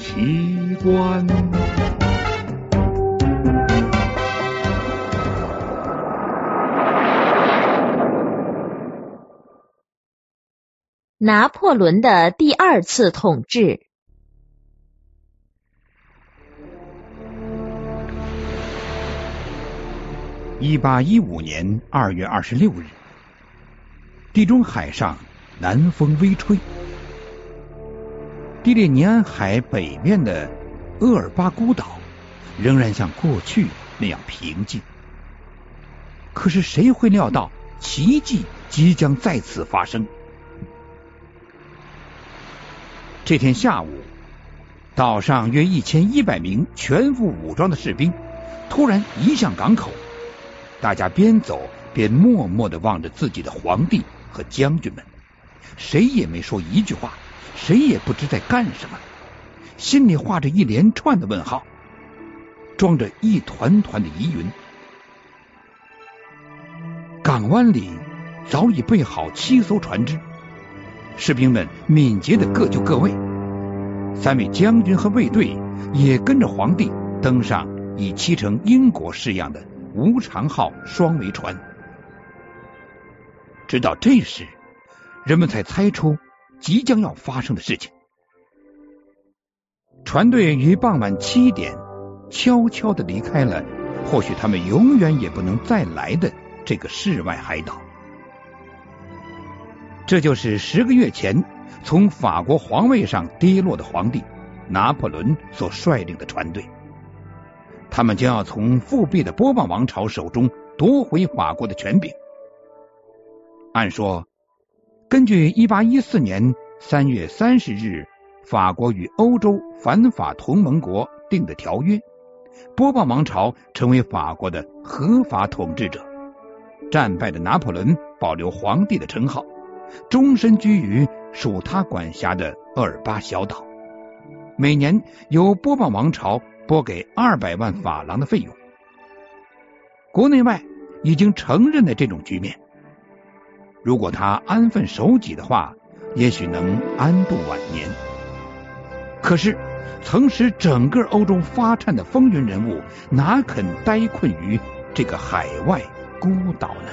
奇观。拿破仑的第二次统治。一八一五年二月二十六日，地中海上南风微吹，蒂列尼安海北面的厄尔巴孤岛仍然像过去那样平静。可是谁会料到奇迹即将再次发生？这天下午，岛上约一千一百名全副武装的士兵突然移向港口。大家边走边默默的望着自己的皇帝和将军们，谁也没说一句话，谁也不知在干什么，心里画着一连串的问号，装着一团团的疑云。港湾里早已备好七艘船只，士兵们敏捷的各就各位，三位将军和卫队也跟着皇帝登上已漆成英国式样的。无常号双桅船，直到这时，人们才猜出即将要发生的事情。船队于傍晚七点悄悄的离开了，或许他们永远也不能再来的这个世外海岛。这就是十个月前从法国皇位上跌落的皇帝拿破仑所率领的船队。他们将要从复辟的波旁王朝手中夺回法国的权柄。按说，根据一八一四年三月三十日法国与欧洲反法同盟国订的条约，波旁王朝成为法国的合法统治者。战败的拿破仑保留皇帝的称号，终身居于属他管辖的厄尔巴小岛，每年由波旁王朝。拨给二百万法郎的费用，国内外已经承认了这种局面。如果他安分守己的话，也许能安度晚年。可是，曾使整个欧洲发颤的风云人物，哪肯呆困于这个海外孤岛呢？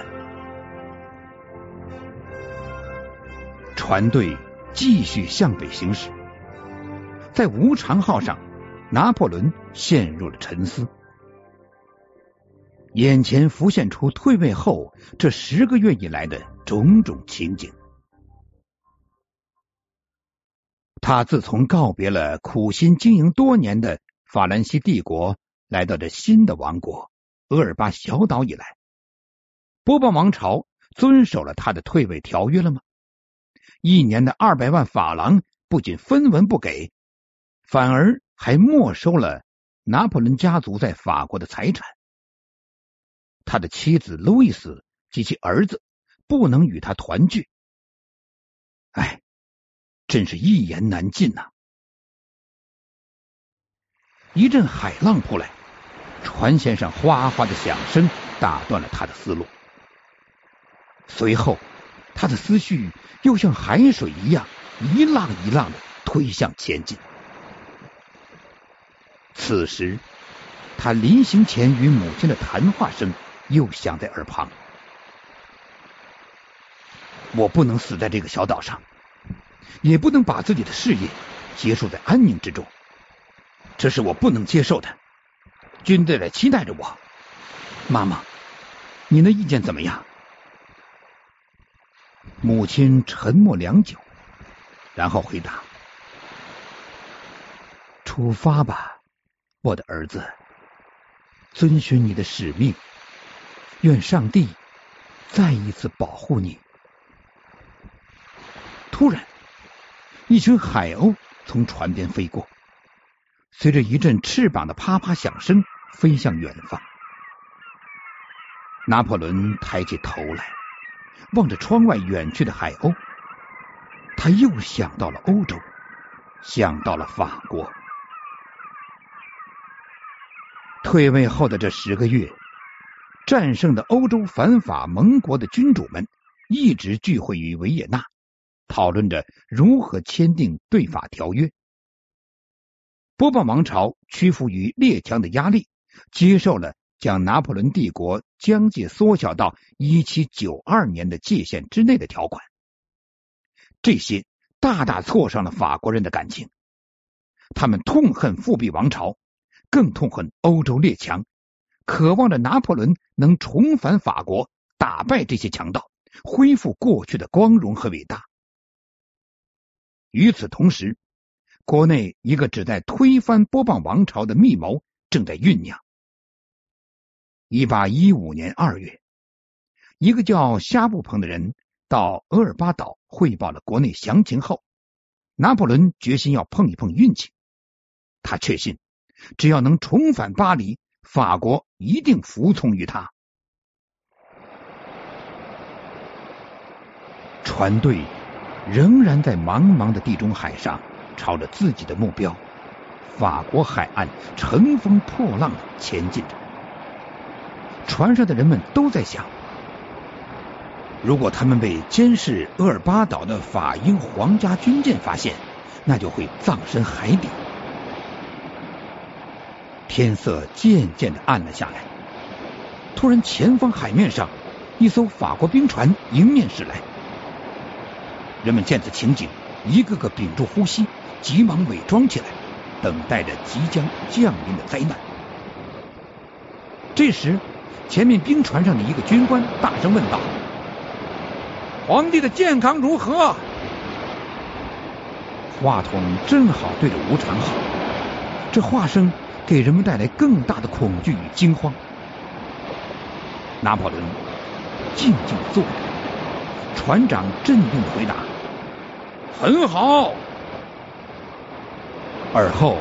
船队继续向北行驶，在无常号上。拿破仑陷入了沉思，眼前浮现出退位后这十个月以来的种种情景。他自从告别了苦心经营多年的法兰西帝国，来到这新的王国厄尔巴小岛以来，波旁王朝遵守了他的退位条约了吗？一年的二百万法郎不仅分文不给，反而。还没收了拿破仑家族在法国的财产，他的妻子路易斯及其儿子不能与他团聚，哎，真是一言难尽呐！一阵海浪扑来，船舷上哗哗的响声打断了他的思路，随后他的思绪又像海水一样一浪一浪的推向前进。此时，他临行前与母亲的谈话声又响在耳旁。我不能死在这个小岛上，也不能把自己的事业结束在安宁之中，这是我不能接受的。军队在期待着我。妈妈，您的意见怎么样？母亲沉默良久，然后回答：“出发吧。”我的儿子，遵循你的使命，愿上帝再一次保护你。突然，一群海鸥从船边飞过，随着一阵翅膀的啪啪响声，飞向远方。拿破仑抬起头来，望着窗外远去的海鸥，他又想到了欧洲，想到了法国。退位后的这十个月，战胜的欧洲反法盟国的君主们一直聚会于维也纳，讨论着如何签订对法条约。波旁王朝屈服于列强的压力，接受了将拿破仑帝国疆界缩小到一七九二年的界限之内的条款。这些大大挫伤了法国人的感情，他们痛恨复辟王朝，更痛恨欧洲列强，渴望着拿破仑能重返法国，打败这些强盗，恢复过去的光荣和伟大。与此同时，国内一个旨在推翻波旁王朝的密谋正在酝酿。一八一五年二月，一个叫夏布蓬的人到厄尔巴岛汇报了国内详情后，拿破仑决心要碰一碰运气。他确信，只要能重返巴黎，法国一定服从于他。船队。仍然在茫茫的地中海上，朝着自己的目标——法国海岸，乘风破浪的前进着。船上的人们都在想：如果他们被监视厄尔巴岛的法英皇家军舰发现，那就会葬身海底。天色渐渐的暗了下来，突然，前方海面上一艘法国兵船迎面驶来。人们见此情景，一个个屏住呼吸，急忙伪装起来，等待着即将降临的灾难。这时，前面兵船上的一个军官大声问道：“皇帝的健康如何？”话筒正好对着吴长浩，这话声给人们带来更大的恐惧与惊慌。拿破仑静静坐着，船长镇定的回答。很好。而后，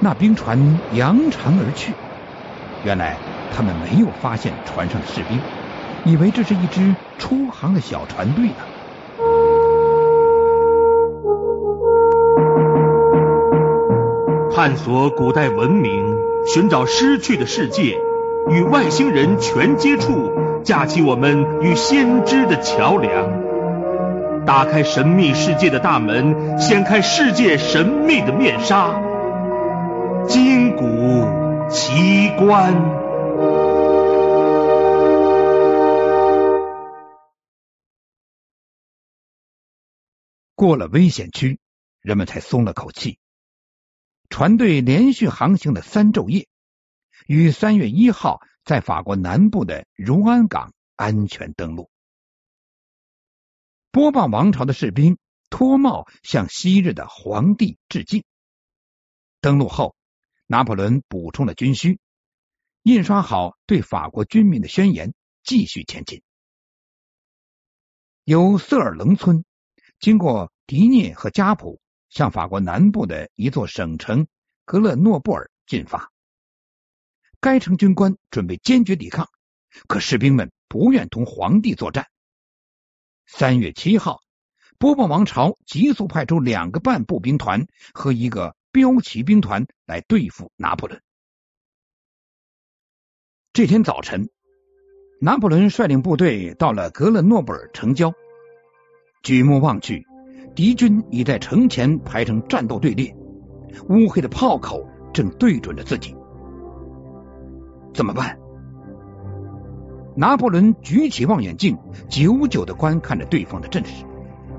那兵船扬长而去。原来他们没有发现船上的士兵，以为这是一支出航的小船队呢。探索古代文明，寻找失去的世界，与外星人全接触，架起我们与先知的桥梁。打开神秘世界的大门，掀开世界神秘的面纱，金谷奇观。过了危险区，人们才松了口气。船队连续航行了三昼夜，于三月一号在法国南部的茹安港安全登陆。波旁王朝的士兵脱帽向昔日的皇帝致敬。登陆后，拿破仑补充了军需，印刷好对法国军民的宣言，继续前进。由瑟尔棱村经过迪涅和加普，向法国南部的一座省城格勒诺布尔进发。该城军官准备坚决抵抗，可士兵们不愿同皇帝作战。三月七号，波旁王朝急速派出两个半步兵团和一个标骑兵团来对付拿破仑。这天早晨，拿破仑率领部队到了格勒诺布尔城郊，举目望去，敌军已在城前排成战斗队列，乌黑的炮口正对准着自己。怎么办？拿破仑举起望远镜，久久的观看着对方的阵势，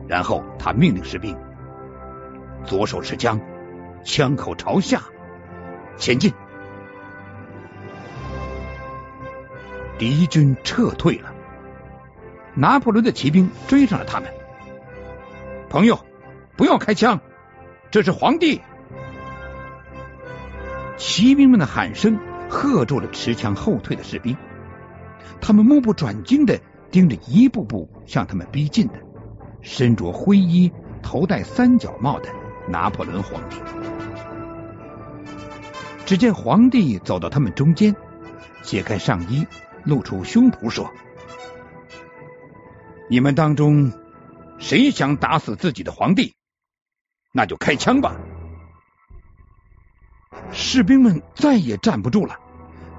然后他命令士兵：左手持枪，枪口朝下，前进。敌军撤退了，拿破仑的骑兵追上了他们。朋友，不要开枪，这是皇帝！骑兵们的喊声喝住了持枪后退的士兵。他们目不转睛的盯着一步步向他们逼近的身着灰衣、头戴三角帽的拿破仑皇帝。只见皇帝走到他们中间，解开上衣，露出胸脯，说：“你们当中谁想打死自己的皇帝，那就开枪吧！”士兵们再也站不住了，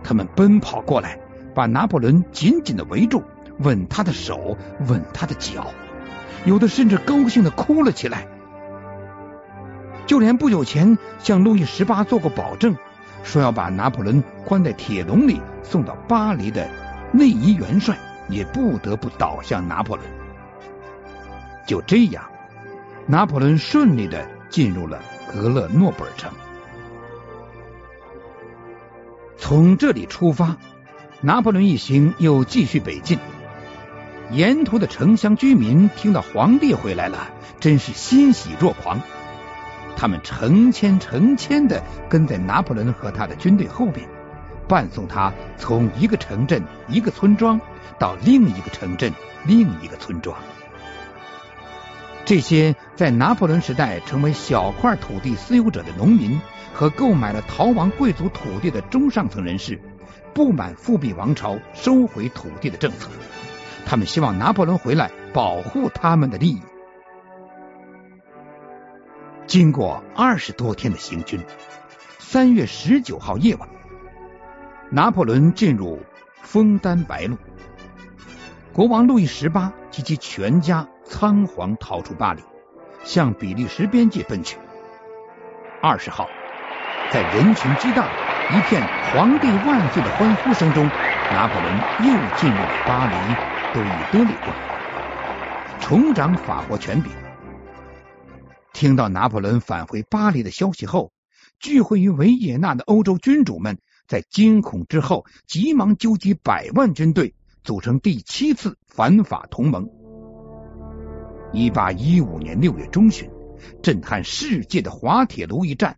他们奔跑过来。把拿破仑紧紧的围住，吻他的手，吻他的脚，有的甚至高兴的哭了起来。就连不久前向路易十八做过保证，说要把拿破仑关在铁笼里送到巴黎的内伊元帅，也不得不倒向拿破仑。就这样，拿破仑顺利的进入了格勒诺布尔城。从这里出发，拿破仑一行又继续北进。沿途的城乡居民听到皇帝回来了，真是欣喜若狂。他们成千成千的跟在拿破仑和他的军队后边，伴送他从一个城镇、一个村庄到另一个城镇、另一个村庄。这些在拿破仑时代成为小块土地私有者的农民和购买了逃亡贵族土地的中上层人士，不满复辟王朝收回土地的政策，他们希望拿破仑回来保护他们的利益。经过二十多天的行军，三月十九号夜晚，拿破仑进入枫丹白露。国王路易十八及其全家仓皇逃出巴黎，向比利时边界奔去。二十号，在人群激荡、一片“皇帝万岁”的欢呼声中，拿破仑又进入了巴黎都伊德里宫，重掌法国权柄。听到拿破仑返回巴黎的消息后，聚会于维也纳的欧洲君主们在惊恐之后，急忙纠集百万军队，组成第七次反法同盟。一八一五年六月中旬，震撼世界的滑铁卢一战，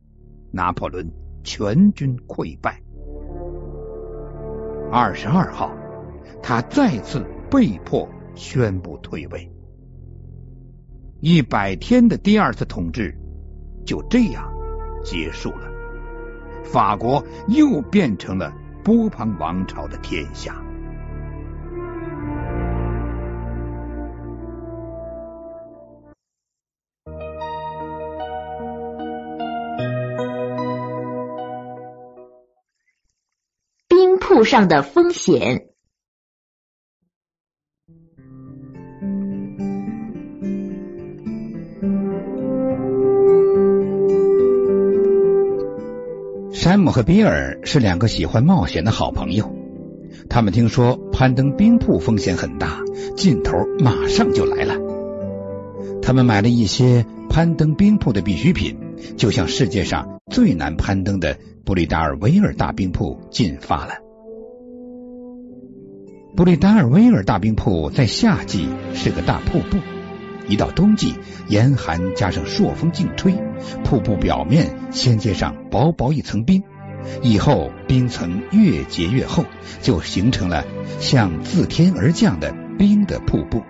拿破仑全军溃败。二十二号，他再次被迫宣布退位。一百天的第二次统治就这样结束了，法国又变成了波旁王朝的天下。冰铺上的风险。山姆和比尔是两个喜欢冒险的好朋友。他们听说攀登冰瀑风险很大，劲头马上就来了。他们买了一些攀登冰瀑的必需品，就向世界上最难攀登的布里达尔维尔大冰瀑进发了。布里达尔维尔大冰瀑在夏季是个大瀑布。一到冬季，严寒加上朔风劲吹，瀑布表面先结上薄薄一层冰，以后冰层越结越厚，就形成了像自天而降的冰的瀑布。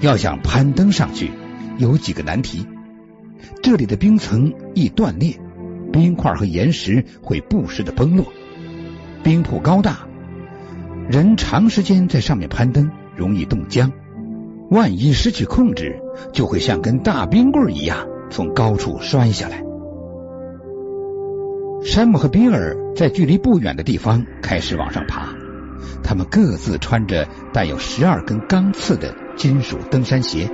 要想攀登上去，有几个难题：这里的冰层易断裂，冰块和岩石会不时的崩落；冰瀑高大，人长时间在上面攀登容易冻僵。万一失去控制，就会像根大冰棍一样从高处摔下来。山姆和比尔在距离不远的地方开始往上爬，他们各自穿着带有十二根钢刺的金属登山鞋，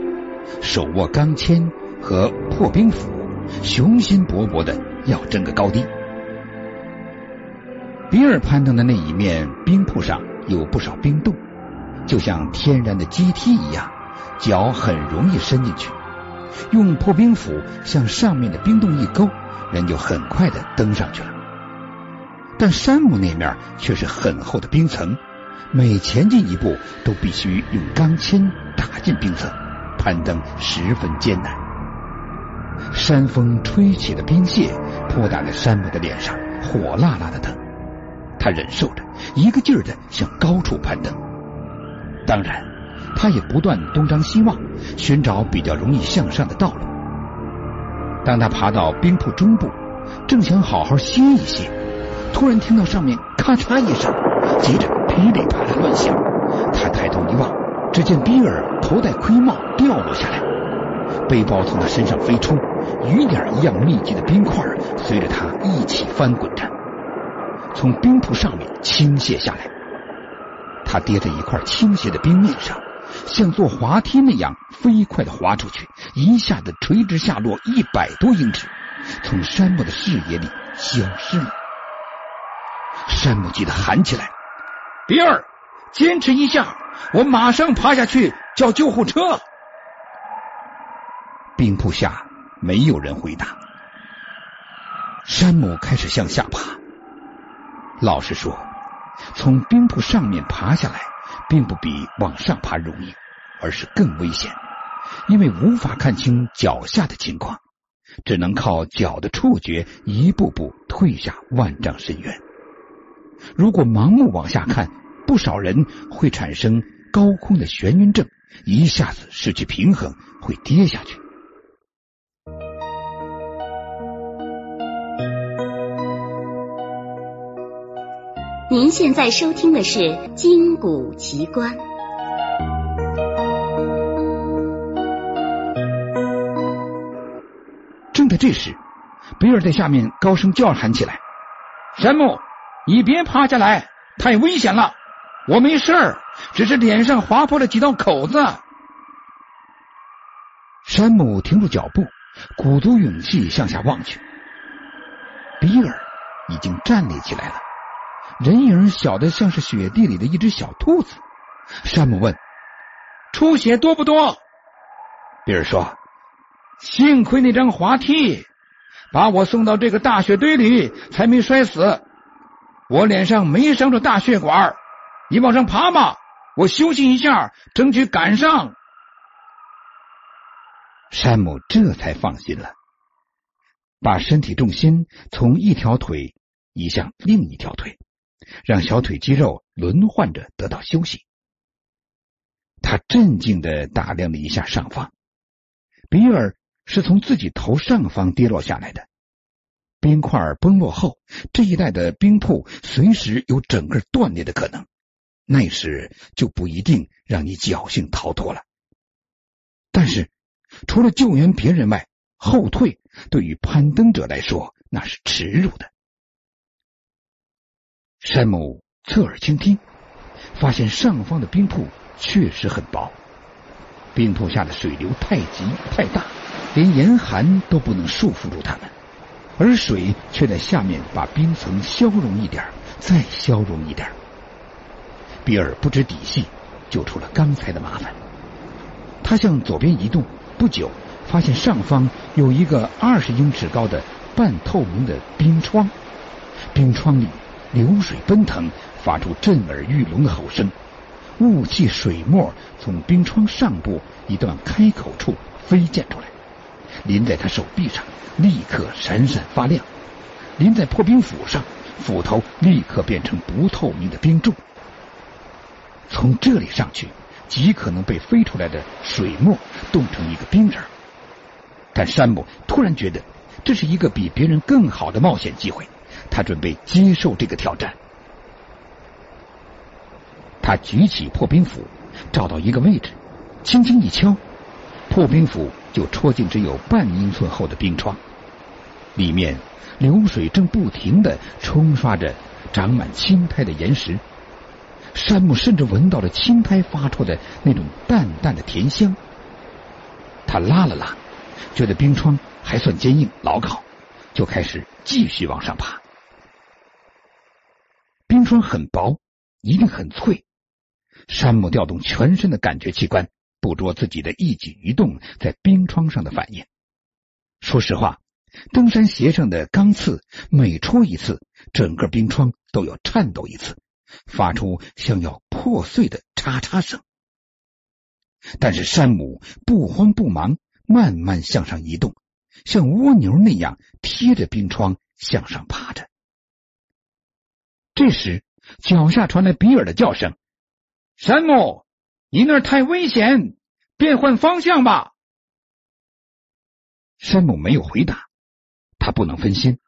手握钢钎和破冰斧，雄心勃勃的要争个高低。比尔攀登的那一面冰瀑上有不少冰洞，就像天然的阶梯一样。脚很容易伸进去，用破冰斧向上面的冰洞一勾，人就很快的登上去了。但山姆那面却是很厚的冰层，每前进一步都必须用钢钎打进冰层，攀登十分艰难。山风吹起的冰屑扑打在山姆的脸上，火辣辣的疼。他忍受着，一个劲儿的向高处攀登。当然。他也不断东张西望，寻找比较容易向上的道路。当他爬到冰瀑中部，正想好好歇一歇，突然听到上面咔嚓一声，接着噼里啪啦乱响。他抬头一望，只见比尔头戴盔帽掉落下来，背包从他身上飞出，雨点一样密集的冰块随着他一起翻滚着，从冰瀑上面倾泻下来。他跌在一块倾斜的冰面上。像坐滑梯那样飞快的滑出去，一下子垂直下落一百多英尺，从山姆的视野里消失了。山姆急得喊起来：“比尔，坚持一下，我马上爬下去叫救护车。”冰铺下没有人回答。山姆开始向下爬。老实说，从冰铺上面爬下来，并不比往上爬容易，而是更危险，因为无法看清脚下的情况，只能靠脚的触觉一步步退下万丈深渊。如果盲目往下看，不少人会产生高空的眩晕症，一下子失去平衡，会跌下去。您现在收听的是《金谷奇观》。正在这时，比尔在下面高声叫喊起来：“山姆，你别趴下来，太危险了！我没事儿，只是脸上划破了几道口子。”山姆停住脚步，鼓足勇气向下望去，比尔已经站立起来了。人影小的像是雪地里的一只小兔子。山姆问：“出血多不多？”比尔说：“幸亏那张滑梯把我送到这个大雪堆里，才没摔死。我脸上没伤着大血管。你往上爬吧，我休息一下，争取赶上。”山姆这才放心了，把身体重心从一条腿移向另一条腿。让小腿肌肉轮换着得到休息。他镇静的打量了一下上方，比尔是从自己头上方跌落下来的。冰块崩落后，这一带的冰瀑随时有整个断裂的可能，那时就不一定让你侥幸逃脱了。但是，除了救援别人外，后退对于攀登者来说那是耻辱的。山姆侧耳倾听，发现上方的冰瀑确实很薄，冰瀑下的水流太急太大，连严寒都不能束缚住他们，而水却在下面把冰层消融一点，再消融一点。比尔不知底细，就出了刚才的麻烦。他向左边移动，不久发现上方有一个二十英尺高的半透明的冰窗，冰窗里。流水奔腾，发出震耳欲聋的吼声。雾气水沫从冰窗上部一段开口处飞溅出来，淋在他手臂上，立刻闪闪发亮；淋在破冰斧上，斧头立刻变成不透明的冰柱。从这里上去，极可能被飞出来的水沫冻成一个冰人。但山姆突然觉得，这是一个比别人更好的冒险机会。他准备接受这个挑战。他举起破冰斧，找到一个位置，轻轻一敲，破冰斧就戳进只有半英寸厚的冰窗，里面流水正不停的冲刷着长满青苔的岩石。山姆甚至闻到了青苔发出的那种淡淡的甜香。他拉了拉，觉得冰窗还算坚硬牢靠，就开始继续往上爬。冰霜很薄，一定很脆。山姆调动全身的感觉器官，捕捉自己的一举一动在冰窗上的反应。说实话，登山鞋上的钢刺每戳一次，整个冰窗都要颤抖一次，发出像要破碎的嚓嚓声。但是山姆不慌不忙，慢慢向上移动，像蜗牛那样贴着冰窗向上爬着。这时，脚下传来比尔的叫声：“山姆，你那儿太危险，变换方向吧。”山姆没有回答，他不能分心，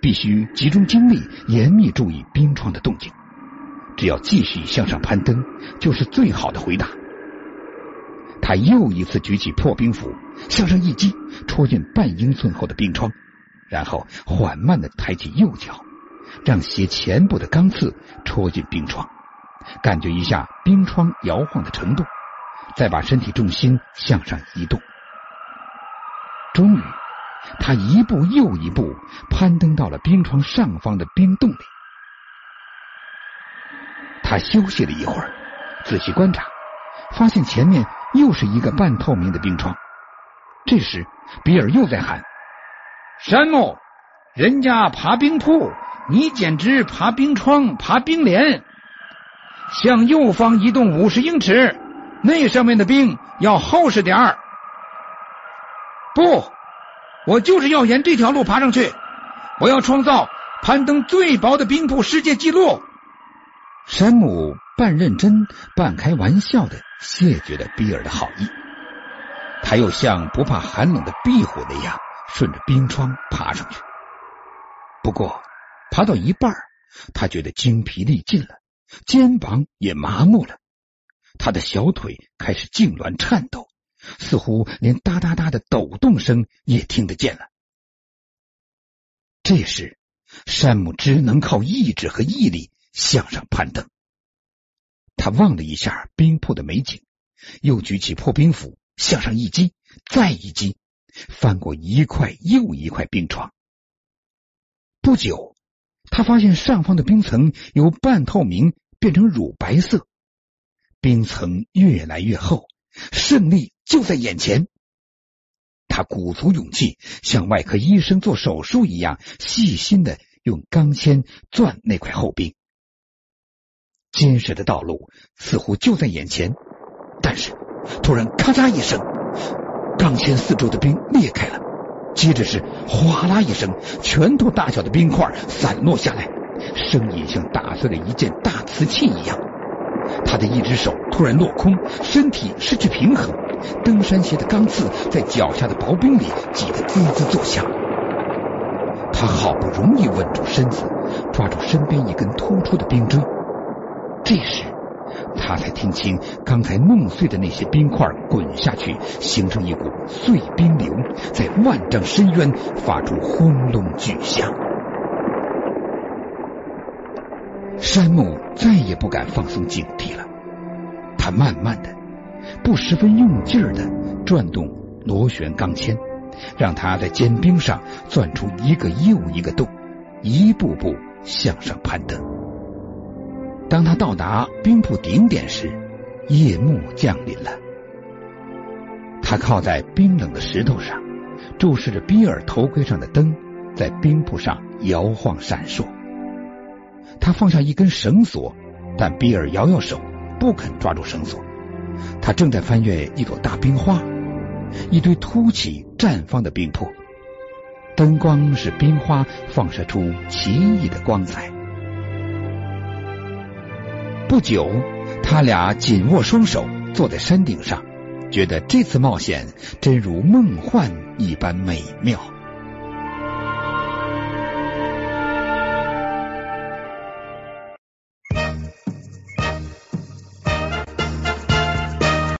必须集中精力，严密注意冰窗的动静。只要继续向上攀登，就是最好的回答。他又一次举起破冰斧，向上一击，戳进半英寸厚的冰窗，然后缓慢的抬起右脚。让鞋前部的钢刺戳进冰床，感觉一下冰窗摇晃的程度，再把身体重心向上移动。终于，他一步又一步攀登到了冰床上方的冰洞里。他休息了一会儿，仔细观察，发现前面又是一个半透明的冰窗。这时，比尔又在喊：“山姆，人家爬冰铺，你简直爬冰窗、爬冰帘。向右方移动五十英尺，那上面的冰要厚实点儿。不，我就是要沿这条路爬上去。我要创造攀登最薄的冰瀑世界纪录。”山姆半认真半开玩笑的谢绝了比尔的好意，他又像不怕寒冷的壁虎那样顺着冰窗爬上去。不过爬到一半，他觉得精疲力尽了，肩膀也麻木了，他的小腿开始痉挛颤抖，似乎连哒哒哒的抖动声也听得见了。这时，山姆只能靠意志和毅力。向上攀登，他望了一下冰铺的美景，又举起破冰斧向上一击，再一击，翻过一块又一块冰床。不久，他发现上方的冰层由半透明变成乳白色，冰层越来越厚，胜利就在眼前。他鼓足勇气，像外科医生做手术一样，细心的用钢钎钻那块厚冰。坚实的道路似乎就在眼前，但是突然咔嚓一声，钢钎四周的冰裂开了，接着是哗啦一声，拳头大小的冰块散落下来，声音像打碎了一件大瓷器一样。他的一只手突然落空，身体失去平衡，登山鞋的钢刺在脚下的薄冰里挤得滋滋作响。他好不容易稳住身子，抓住身边一根突出的冰锥。这时，他才听清刚才弄碎的那些冰块滚下去，形成一股碎冰流，在万丈深渊发出轰隆巨响。山姆再也不敢放松警惕了，他慢慢的、不十分用劲儿的转动螺旋钢钎，让它在坚冰上钻出一个又一个洞，一步步向上攀登。当他到达冰瀑顶点时，夜幕降临了。他靠在冰冷的石头上，注视着比尔头盔上的灯在冰瀑上摇晃闪烁。他放下一根绳索，但比尔摇摇手，不肯抓住绳索。他正在翻越一朵大冰花，一堆凸起绽放的冰瀑，灯光使冰花放射出奇异的光彩。不久，他俩紧握双手，坐在山顶上，觉得这次冒险真如梦幻一般美妙。